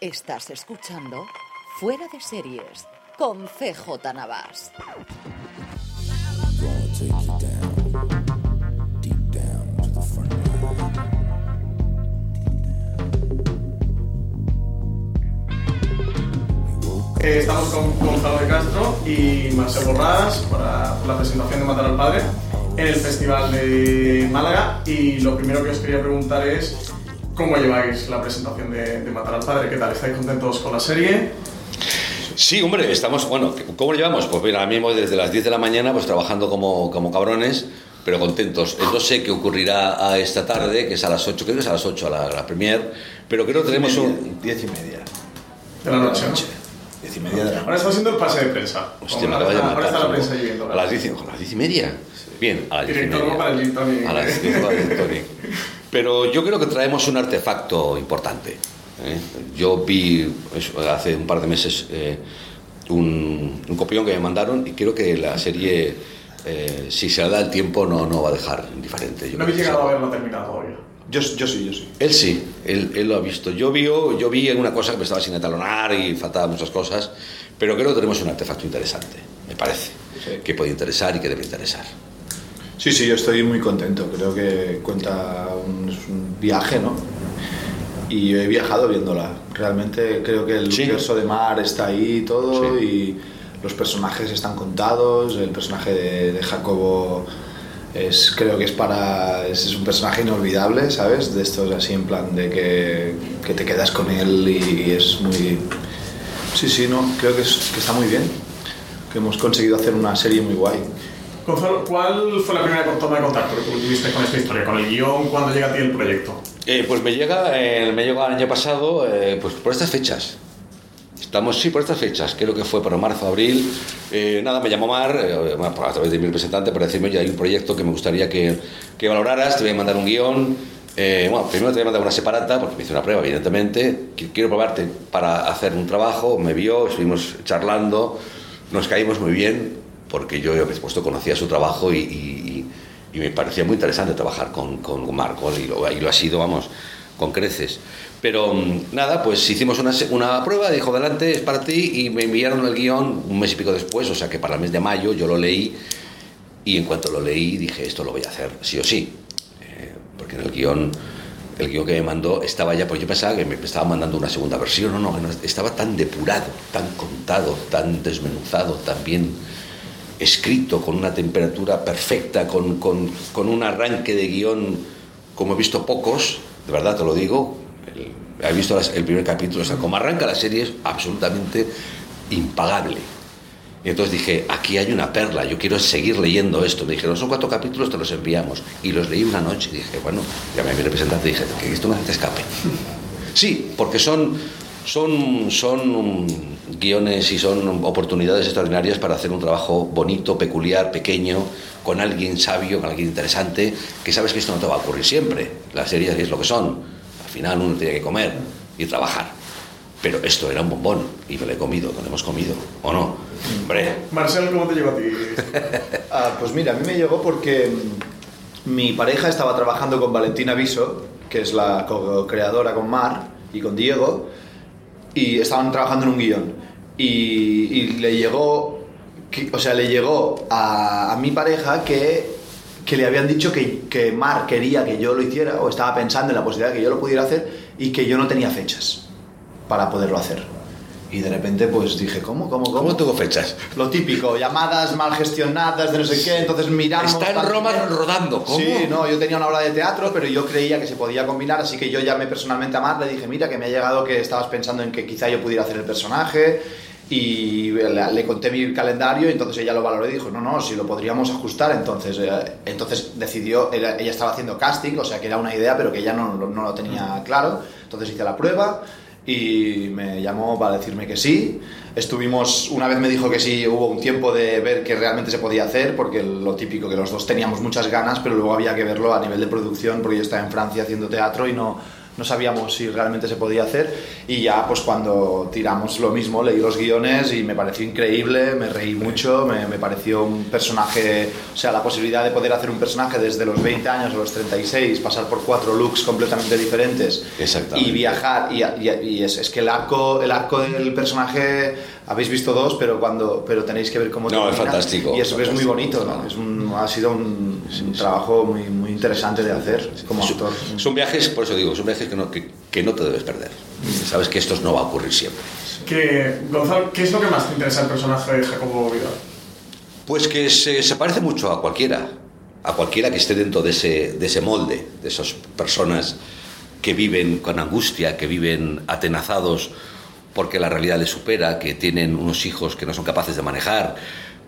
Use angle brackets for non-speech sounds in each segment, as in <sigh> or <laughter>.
Estás escuchando Fuera de Series con CJ Navas. Eh, estamos con Gonzalo de Castro y Marcel Borrás para la presentación de Matar al Padre en el Festival de Málaga. Y lo primero que os quería preguntar es cómo lleváis la presentación de, de Matar al Padre. ¿Qué tal? ¿Estáis contentos con la serie? Sí, hombre, estamos, bueno, ¿cómo lo llevamos? Pues mira, ahora mismo desde las 10 de la mañana pues trabajando como, como cabrones, pero contentos. No sé qué ocurrirá a esta tarde, que es a las 8, creo que es a las 8 a la, la premier, pero creo que tenemos un... Diez y media. De la noche, ¿no? Diez y media de la Ahora está haciendo el pase de prensa. Hostia, me ahora, acaba de está, matar. ahora está la prensa viendo. A las 10, y- a 10 media. Bien, a las 10 y Director media. para el Gin Tonic. A las 10 para el Gin Tonic. Pero yo creo que traemos un artefacto importante. ¿eh? Yo vi hace un par de meses eh, un, un copión que me mandaron y creo que la serie, eh, si se le da el tiempo, no, no va a dejar indiferente. Yo No habéis llegado a verlo terminado todavía. Yo, yo sí, yo sí. Él sí, él, él lo ha visto. Yo vi, yo vi una cosa que me estaba sin etalonar y faltaban muchas cosas, pero creo que tenemos un artefacto interesante, me parece, Sí. que puede interesar y que debe interesar. Sí, sí, yo estoy muy contento. Creo que cuenta un viaje, ¿no? Y yo he viajado viéndola. Realmente creo que el Sí. universo de Mar está ahí y todo Sí. y los personajes están contados. El personaje de, de Jacobo es, creo que es para es, es un personaje inolvidable, ¿sabes? De estos así en plan de que, que te quedas con él y, es muy... Sí, sí, no, creo que, es- que está muy bien. Que hemos conseguido hacer una serie muy guay. ¿Cuál fue la primera toma de contacto que tuviste con esta historia, con el guion, cuando llega a ti el proyecto? Eh, pues me llega, eh, me llegó el año pasado, eh, pues por estas fechas. Estamos, sí, por estas fechas, creo que fue por marzo, abril. Eh, nada, me llamó Mar, eh, a través de mi representante, para decirme, oye, hay un proyecto que me gustaría que, que valoraras, te voy a mandar un guion. Eh, bueno, primero te voy a mandar una separata, porque me hice una prueba, evidentemente. Qu- Quiero probarte para hacer un trabajo. Me vio, estuvimos charlando, nos caímos muy bien, porque yo, por supuesto, conocía su trabajo y, y- me parecía muy interesante trabajar con, con Marco, y lo, y lo ha sido, vamos, con creces. Pero mm, nada, pues hicimos una, una prueba, dijo adelante, es para ti, y me enviaron el guion un mes y pico después, o sea que para el mes de mayo yo lo leí, y en cuanto lo leí dije, esto lo voy a hacer sí o sí, Eh, porque en el guion, el guion que me mandó estaba ya, pues yo pensaba que me estaba mandando una segunda versión, no, no, estaba tan depurado, tan contado, tan desmenuzado, tan bien escrito, con una temperatura perfecta, con, con- un arranque de guion como he visto pocos, de verdad te lo digo. He visto el primer capítulo, o sea, como arranca la serie es absolutamente impagable. Y entonces dije, aquí hay una perla, yo quiero seguir leyendo esto. Me dijeron, son cuatro capítulos, te los enviamos. Y los leí una noche y dije, bueno, llamé a mi representante dije, que esto no te escape. <laughs> Sí, porque son, son, son guiones y son oportunidades extraordinarias para hacer un trabajo bonito, peculiar, pequeño, con alguien sabio, con alguien interesante, que sabes que esto no te va a ocurrir siempre. Las series es lo que son. Al final uno tiene que comer y trabajar. Pero esto era un bombón y me lo he comido, no lo hemos comido, ¿o no? Hombre, Marcel, ¿cómo te llegó a ti? <laughs> Ah, pues mira, a mí me llegó porque mm, mi pareja estaba trabajando con Valentina Viso, que es la co-creadora con Mar y con Diego, y estaban trabajando en un guion. Y, le llegó, o sea, le llegó a, a mi pareja que, que le habían dicho que, que Mar quería que yo lo hiciera, o estaba pensando en la posibilidad de que yo lo pudiera hacer, y que yo no tenía fechas para poderlo hacer. Y de repente pues dije, ¿cómo? ¿Cómo? ¿Cómo? ¿cómo tengo fechas? Lo típico, llamadas mal gestionadas de no sé qué, entonces miramos... Está en Roma rodando, ¿cómo? Sí, no, yo tenía una obra de teatro, pero yo creía que se podía combinar, así que yo llamé personalmente a Mar, le dije, mira, que me ha llegado que estabas pensando en que quizá yo pudiera hacer el personaje, y le, le conté mi calendario y entonces ella lo valoró y dijo, no, no, si lo podríamos ajustar. Entonces, eh, entonces decidió, ella, ella estaba haciendo casting, o sea que era una idea, pero que ella no, no lo tenía claro. Entonces hice la prueba y me llamó para decirme que sí. Estuvimos, una vez me dijo que sí, hubo un tiempo de ver que realmente se podía hacer, porque lo típico que los dos teníamos muchas ganas, pero luego había que verlo a nivel de producción, porque yo estaba en Francia haciendo teatro y no, no sabíamos si realmente se podía hacer y ya pues cuando tiramos lo mismo, leí los guiones y me pareció increíble, me reí mucho, me, me pareció un personaje, o sea, la posibilidad de poder hacer un personaje desde los 20 años a los 36, pasar por cuatro looks completamente diferentes y viajar y, y- y es, es que el arco, el arco del personaje habéis visto dos, pero cuando pero tenéis que ver cómo No, es fantástico, y es, es muy bonito, ¿no? Es un- ha sido un, un trabajo muy, muy interesante de hacer como actor. Son viajes, por eso digo, son viajes que no, que, que no te debes perder. Sabes que esto no va a ocurrir siempre. Que, Gonzalo, ¿qué es lo que más te interesa del personaje de Jacobo Vidal? Pues que se, se parece mucho a cualquiera, a cualquiera que esté dentro de ese, de ese molde, de esas personas que viven con angustia, que viven atenazados porque la realidad les supera, que tienen unos hijos que no son capaces de manejar.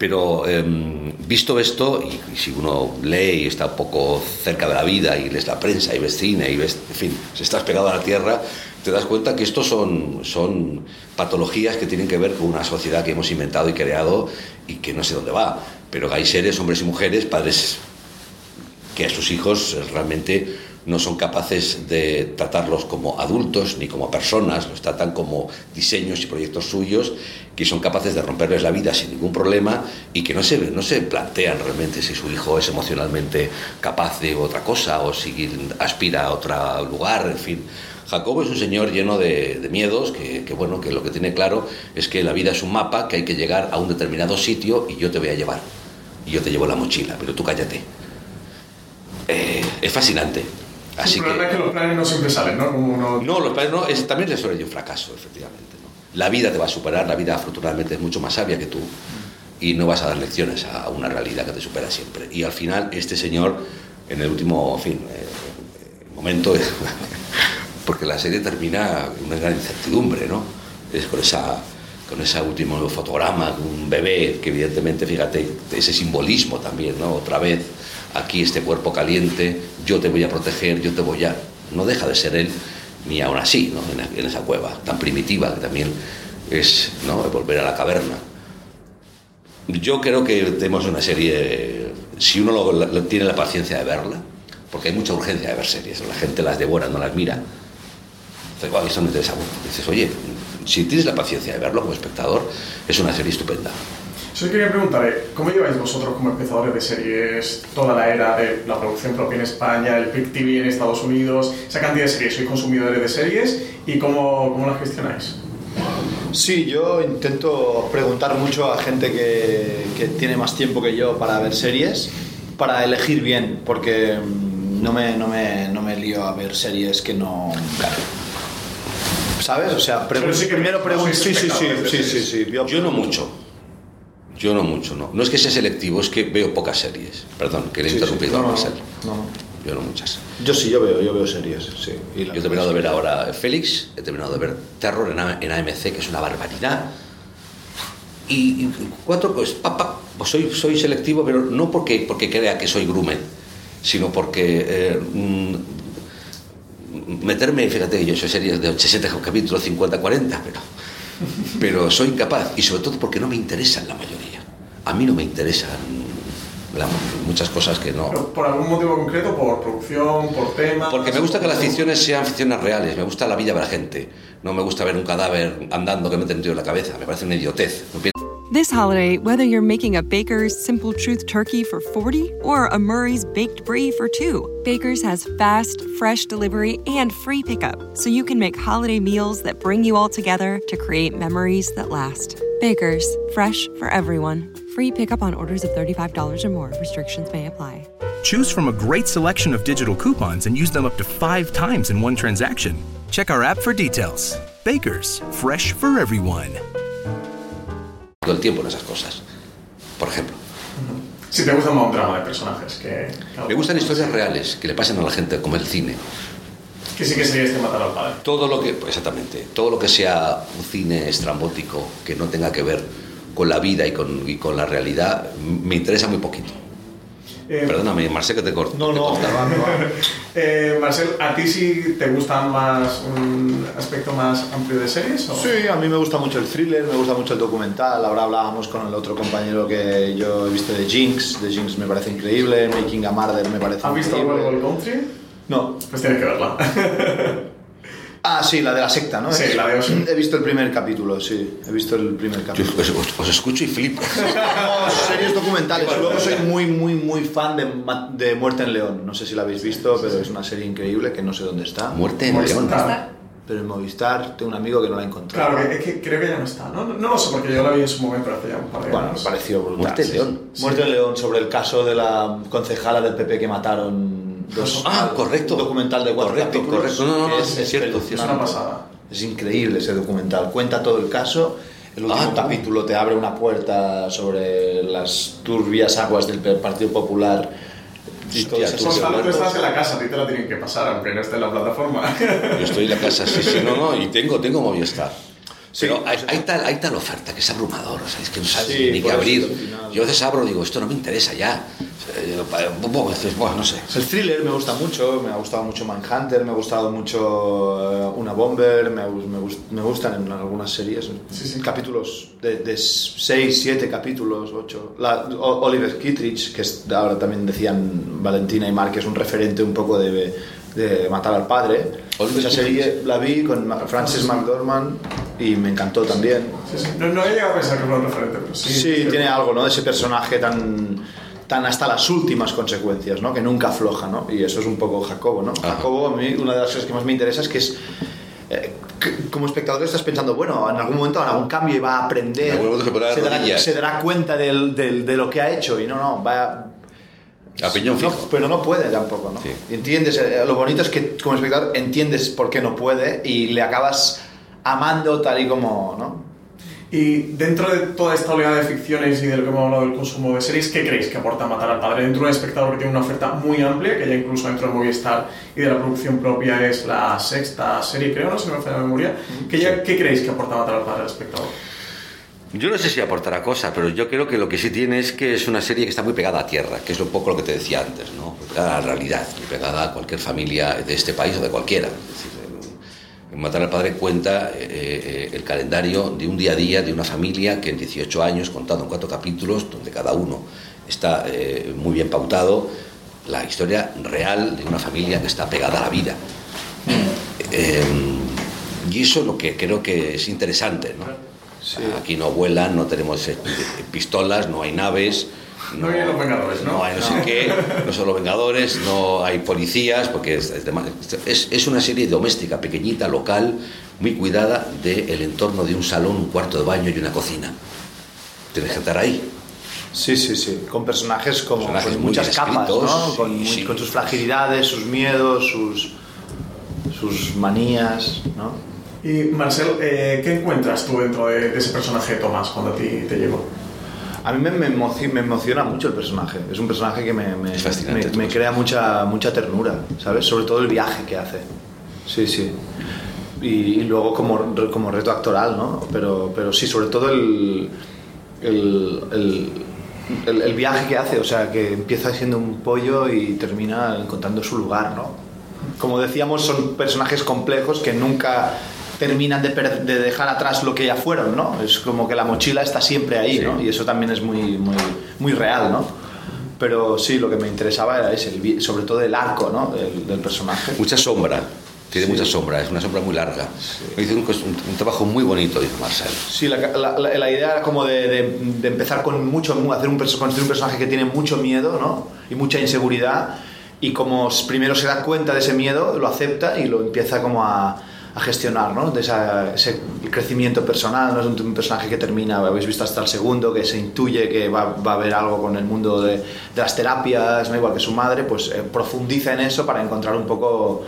Pero em, visto esto, y, si uno lee y está un poco cerca de la vida y lees la prensa y ves cine y ves, en fin, si estás pegado a la tierra, te das cuenta que estos son, son patologías que tienen que ver con una sociedad que hemos inventado y creado y que no sé dónde va. Pero hay seres, hombres y mujeres, padres que a sus hijos realmente no son capaces de tratarlos como adultos ni como personas, los tratan como diseños y proyectos suyos que son capaces de romperles la vida sin ningún problema y que no se, no se plantean realmente si su hijo es emocionalmente capaz de otra cosa o si aspira a otro lugar, en fin. Jacobo es un señor lleno de, de miedos que, que, bueno, que lo que tiene claro es que la vida es un mapa, que hay que llegar a un determinado sitio y yo te voy a llevar. Y yo te llevo la mochila, pero tú cállate. Eh, es fascinante. Así el problema que, es que los planes no siempre salen, ¿no? Como uno- no, los padres no, es, también les suele un fracaso, efectivamente. ¿no? La vida te va a superar, la vida afortunadamente es mucho más sabia que tú y no vas a dar lecciones a una realidad que te supera siempre. Y al final, este señor, en el último en fin, eh, momento, <laughs> porque la serie termina con una gran incertidumbre, ¿no? Es con esa con ese último fotograma, un bebé, que evidentemente, fíjate, ese simbolismo también, ¿no? Otra vez, aquí este cuerpo caliente, yo te voy a proteger, yo te voy a... No deja de ser él, ni aún así, ¿no? En, esa cueva tan primitiva que también es, ¿no? Volver a la caverna. Yo creo que tenemos una serie, si uno tiene la paciencia de verla, porque hay mucha urgencia de ver series, la gente las devora, no las mira. Entonces, "Guau, esto me interesa mucho. Dices, oye, si tienes la paciencia de verlo como espectador, es una serie estupenda. Yo quería preguntar, ¿eh? ¿cómo lleváis vosotros como empezadores de series toda la era de la producción propia en España, el Pick TV en Estados Unidos, esa cantidad de series? ¿Sois consumidores de series? ¿Y cómo, cómo las gestionáis? Sí, yo intento preguntar mucho a gente que, que tiene más tiempo que yo para ver series, para elegir bien, porque mm, no me, no me, no me lío a ver series que no... ¿Sabes? O sea, sí que primero pregunto... Sí, sí, sí, sí, sí, sí. Yo, Yo no mucho. Yo no mucho, no. No es que sea selectivo, es que veo pocas series. Perdón, que le he Sí, interrumpido No, no, Marcel. no, no. Yo no muchas. Yo sí, yo veo, yo veo series, sí. Y Yo he terminado de ver ahora Félix, he terminado de ver Terror en, en AMC, que es una barbaridad. Y, y cuatro cosas. Pa, pues soy, soy selectivo, pero no porque, porque crea que soy grumen, sino porque eh, mm, meterme, fíjate, yo soy series de 60 capítulos, 50, 40, pero, pero soy incapaz. Y sobre todo porque no me interesan la mayoría. A mí no me interesan la- muchas cosas que no. ¿Pero ¿Por algún motivo concreto? ¿Por producción? ¿Por tema? Porque me gusta que las ficciones sean ficciones reales, me gusta la vida de la gente. No me gusta ver un cadáver andando que me he metido en la cabeza, me parece una idiotez. This holiday, whether you're making a Baker's Simple Truth turkey for 40 or a Murray's Baked Brie for 2, Baker's has fast, fresh delivery and free pickup, so you can make holiday meals that bring you all together to create memories that last. Baker's, fresh for everyone. Free pickup on orders of $35 or more. Restrictions may apply. Choose from a great selection of digital coupons and use them up to five times in one transaction. Check our app for details. Bakers, fresh for everyone. todo el tiempo en esas cosas. Por ejemplo, Si te gusta un drama de personajes que... me gustan historias reales que le pasen a la gente como el cine. Que sí que sería este matar al padre. Todo lo que, exactamente, todo lo que sea un cine estrambótico que no tenga que ver con la vida y con, y con la realidad, me interesa muy poquito. Eh, Perdóname, Marcel, que te corto. No, te no, corta. va, va. eh, Marcel, ¿a ti sí te gusta más un aspecto más amplio de series? O? Sí, a mí me gusta mucho el thriller, me gusta mucho el documental. Ahora hablábamos con el otro compañero que yo he visto de Jinx. De Jinx me parece increíble. Making a Murder me parece ¿Has visto increíble. World Country? No. Pues tienes que verla. <laughs> Ah, sí, la de la secta, ¿no? Sí, la de Osho. He visto el primer capítulo, sí. He visto el primer Yo capítulo. os, os- os escucho y flipo. <laughs> No, series documentales. Luego soy muy, muy, muy fan de, de Muerte en León. No sé si la habéis visto, pero es una serie increíble que no sé dónde está. Muerte en. León. Pero en Movistar tengo un amigo que no la ha encontrado. Claro, es que creo que ya no está, ¿no? No lo sé porque yo la vi en su momento hace ya un par de Bueno, me años. pareció brutal. Muerte en sí, León. sí. Muerte en León sobre el caso de la concejala del PP que mataron. Dos, Ah, correcto. Un documental de cuatro Correcto, capítulos. correcto. No, no, no, que es cierto, es una pasada. Es increíble ese documental. Cuenta todo el caso. El último Ah, capítulo te abre una puerta sobre las turbias aguas del Partido Popular. Y todo Hostia, ese tú Gonzalo, tú asunto. estás en la casa, a ti te la tienen que pasar, aunque no esté en la plataforma. Yo estoy en la casa, sí, sí, no, no, y tengo, tengo Movistar. Sí, Pero hay, hay tal, hay tal oferta que es abrumador, o sea, es que no sabes Sí, ni qué abrir. Yo a veces abro y digo, esto no me interesa ya. Eh, Bueno, bueno, no sé. El thriller me gusta mucho, me ha gustado mucho Manhunter, me ha gustado mucho eh, Una Bomber, me, me, me gustan en algunas series. Sí, sí. Capítulos de 6, 7 capítulos, 8. Oliver Kittredge, que es, ahora también decían Valentina y Mark, que es un referente un poco de, de Matar al Padre. Esa serie la vi con Frances McDormand y me encantó también. Sí, sí. No, no he llegado a pensar que fue un referente, pero sí. Sí, tiene algo, ¿no? De ese personaje tan, tan hasta las últimas consecuencias, ¿no? Que nunca afloja, ¿no? Y eso es un poco Jacobo, ¿no? Ajá. Jacobo, a mí, una de las cosas que más me interesa es que es... eh, como espectador estás pensando, bueno, en algún momento hará un cambio y va a aprender, En algún momento se dará, se dará cuenta del- del- de lo que ha hecho y no, no, va A piñón no, fijo. pero no puede tampoco, ¿no? Sí. Entiendes, eh, lo bonito es que como espectador entiendes por qué no puede y le acabas amando tal y como, ¿no? Y dentro de toda esta oleada de ficciones y de lo que hemos hablado del consumo de series, ¿qué creéis que aporta Matar al Padre? Dentro de un espectador que tiene una oferta muy amplia, que ya incluso dentro de Movistar y de la producción propia es la sexta serie, creo, no sé si me falla la memoria. ¿Qué, ya- ¿Qué creéis que aporta Matar al Padre al espectador? Yo no sé si aportará cosa, pero yo creo que lo que sí tiene es que es una serie que está muy pegada a tierra, que es un poco lo que te decía antes, ¿no? Pegada a la realidad, muy pegada a cualquier familia de este país o de cualquiera. Es decir, en Matar al Padre cuenta eh, eh, el calendario de un día a día de una familia que en 18 años, contado en cuatro capítulos, donde cada uno está eh, muy bien pautado, la historia real de una familia que está pegada a la vida. Eh, y eso es lo que creo que es interesante, ¿no? Aquí no vuelan, no tenemos pistolas, no hay naves. No hay los Vengadores, ¿no? No hay no sé qué, no son los Vengadores, no hay policías, porque es, es una serie doméstica, pequeñita, local, muy cuidada del entorno de un salón, un cuarto de baño y una cocina. Tienes que estar ahí. Sí, sí, sí. Con personajes como Personajes con muchas capas, ¿no? con, muy- sí. con sus fragilidades, sus miedos, sus, sus manías, ¿no? Y Marcel, eh, ¿qué encuentras tú dentro de, de ese personaje de Tomás cuando a ti te llegó? A mí me, me emoci- me emociona mucho el personaje. Es un personaje que me, me, crea mucha, mucha ternura, ¿sabes? Sobre todo el viaje que hace. Sí, sí. Y, y luego como, como reto actoral, ¿no? Pero, pero sí, sobre todo el, el, el, el- el viaje que hace. O sea, que empieza siendo un pollo y termina encontrando su lugar, ¿no? Como decíamos, son personajes complejos que nunca terminan de, de dejar atrás lo que ya fueron, ¿no? Es como que la mochila está siempre ahí, Sí. ¿no? Y eso también es muy, muy, muy real, ¿no? Pero sí, lo que me interesaba era ese, el sobre todo el arco, ¿no? Del, del personaje. Mucha sombra, tiene Sí. mucha sombra, es una sombra muy larga. Hizo un, un- un trabajo muy bonito, dijo Marcel. Sí, la, la- la- idea era como de, de- de empezar con mucho, hacer un, construir un personaje que tiene mucho miedo, ¿no? Y mucha inseguridad. Y como primero se da cuenta de ese miedo, lo acepta y lo empieza como a, a gestionar, ¿no? De esa- ese crecimiento personal, ¿no? Es un, un personaje que termina, habéis visto hasta el segundo, que se intuye que va, va a haber algo con el mundo de, de las terapias, ¿no? Igual que su madre, pues eh, profundiza en eso para encontrar un poco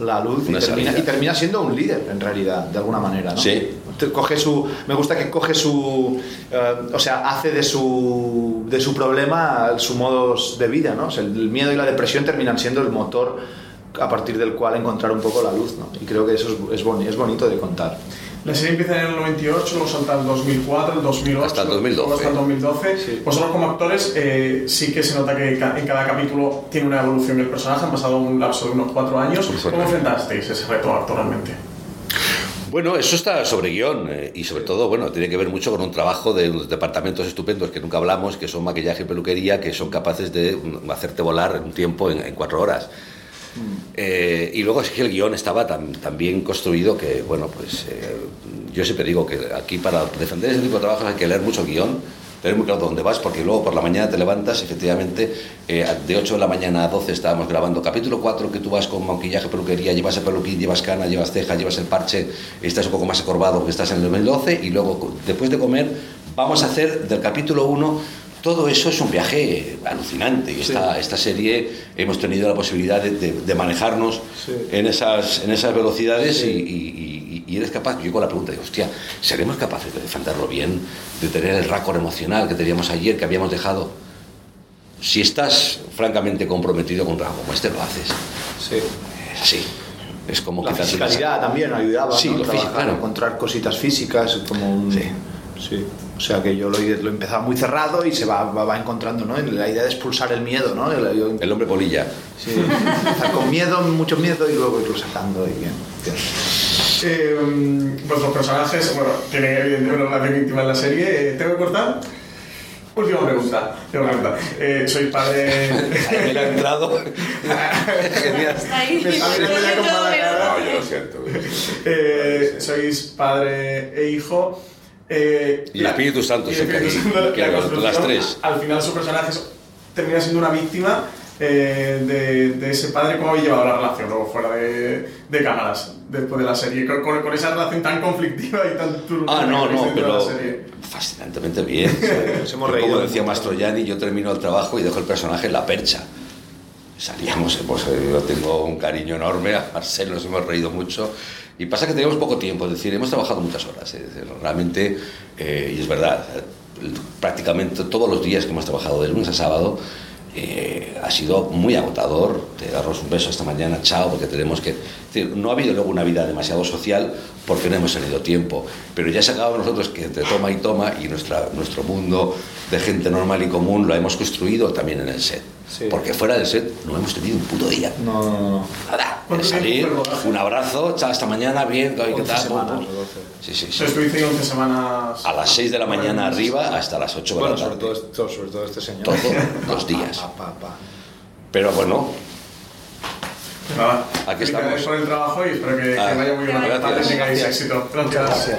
la luz y termina, salida. y termina siendo un líder, en realidad, de alguna manera, ¿no? Sí. Coge su me gusta que coge su eh, o sea hace de su de su problema su modo de vida no O sea, el miedo y la depresión terminan siendo el motor a partir del cual encontrar un poco la luz, ¿no? Y creo que eso es, es, boni- es bonito de contar. La serie empieza en el 98, luego salta el 2004, el 2008, Hasta el 2012. luego hasta el 2012. Sí. Vosotros como actores eh, sí que se nota que en cada capítulo tiene una evolución el personaje, han pasado un lapso de unos cuatro años. ¿Cómo enfrentasteis ese reto actualmente? Bueno, eso está sobre guion eh, y sobre todo, bueno, tiene que ver mucho con un trabajo de unos departamentos estupendos que nunca hablamos, que son maquillaje y peluquería, que son capaces de mm, hacerte volar un tiempo en, en cuatro horas. Eh, y luego es que el guion estaba tan, bien construido que, bueno, pues eh, yo siempre digo que aquí para defender ese tipo de trabajos hay que leer mucho guion, tener muy claro dónde vas, porque luego por la mañana te levantas, efectivamente, eh, de 8 de la mañana a 12 estábamos grabando. Capítulo 4, que tú vas con maquillaje, peluquería, llevas el peluquín, llevas cana, llevas ceja, llevas el parche, estás un poco más acorvado porque estás en el 2012, y luego después de comer vamos a hacer del capítulo 1 todo eso es un viaje alucinante y esta, esta serie hemos tenido la posibilidad de, de- de manejarnos Sí. en, esas, en esas velocidades Sí. y, y- y- eres capaz, yo con la pregunta digo, hostia, ¿seremos capaces de defenderlo bien? De tener el récord emocional que teníamos ayer, que habíamos dejado. Si estás francamente comprometido con un trabajo como este, lo haces. Sí. Es así. Es como La quitarte fisicalidad también ayudaba, Sí, ¿no? lo físico, claro. encontrar cositas físicas como un... Sí. O sea que yo lo, lo empezaba muy cerrado y se va, va, va encontrando, ¿no? La idea de expulsar el miedo, ¿no? El- yo- El hombre polilla. sí, empezar con miedo, mucho miedo y luego irlo sacando y bien. bien. Eh, vuestros personajes, bueno, tienen evidentemente una relación íntima en la serie. Eh, ¿Tengo que cortar? Última pregunta. Tengo que preguntar. Eh, soy padre. <laughs> Ahí me ha entrado. <laughs> Genial. Ahí. Me. Eh, sois padre e hijo. Eh, Y el Espíritu Santo, y el que Espíritu Santo, que la las construcción, tres. Al final su personaje termina siendo una víctima eh, de, de ese padre. ¿Cómo habéis llevado la relación luego fuera de, de cámaras después de la serie? Con, con- esa relación tan conflictiva y tan turbulenta Ah, no, que no, pero fascinantemente bien. <laughs> Nos hemos reído Como decía. Mastroianni, yo termino el trabajo y dejo el personaje en la percha. Salíamos, pues, yo tengo un cariño enorme, a Marcelo nos hemos reído mucho. Y pasa que teníamos poco tiempo, es decir, hemos trabajado muchas horas. es decir, realmente, eh, y es verdad, prácticamente todos los días que hemos trabajado, de lunes a sábado, eh, ha sido muy agotador. Te daros un beso esta mañana, chao, porque tenemos que. es decir, no ha habido luego una vida demasiado social porque no hemos tenido tiempo. Pero ya se acabado nosotros que entre toma y toma y nuestra, nuestro mundo de gente normal y común lo hemos construido también en el set. Sí. Porque fuera del set no hemos tenido un puto día. No, no, no. Nada. ¿Cuánto Salir, un abrazo, chao, hasta mañana, bien, ¿qué 11 tal? semanas, Pum, pum. o 12. Sí, sí, sí. estuviste 11 semanas. A las 6 de la mañana arriba hasta las 8 de Bueno, la sobre tarde. todo, esto- sobre todo este señor. Todos <laughs> los días. Pa, pa, pa. Pero bueno, Nada, Aquí estamos. por el trabajo y espero que, que Ah, vaya muy bien. gracias. Padre, tengáis éxito. Gracias.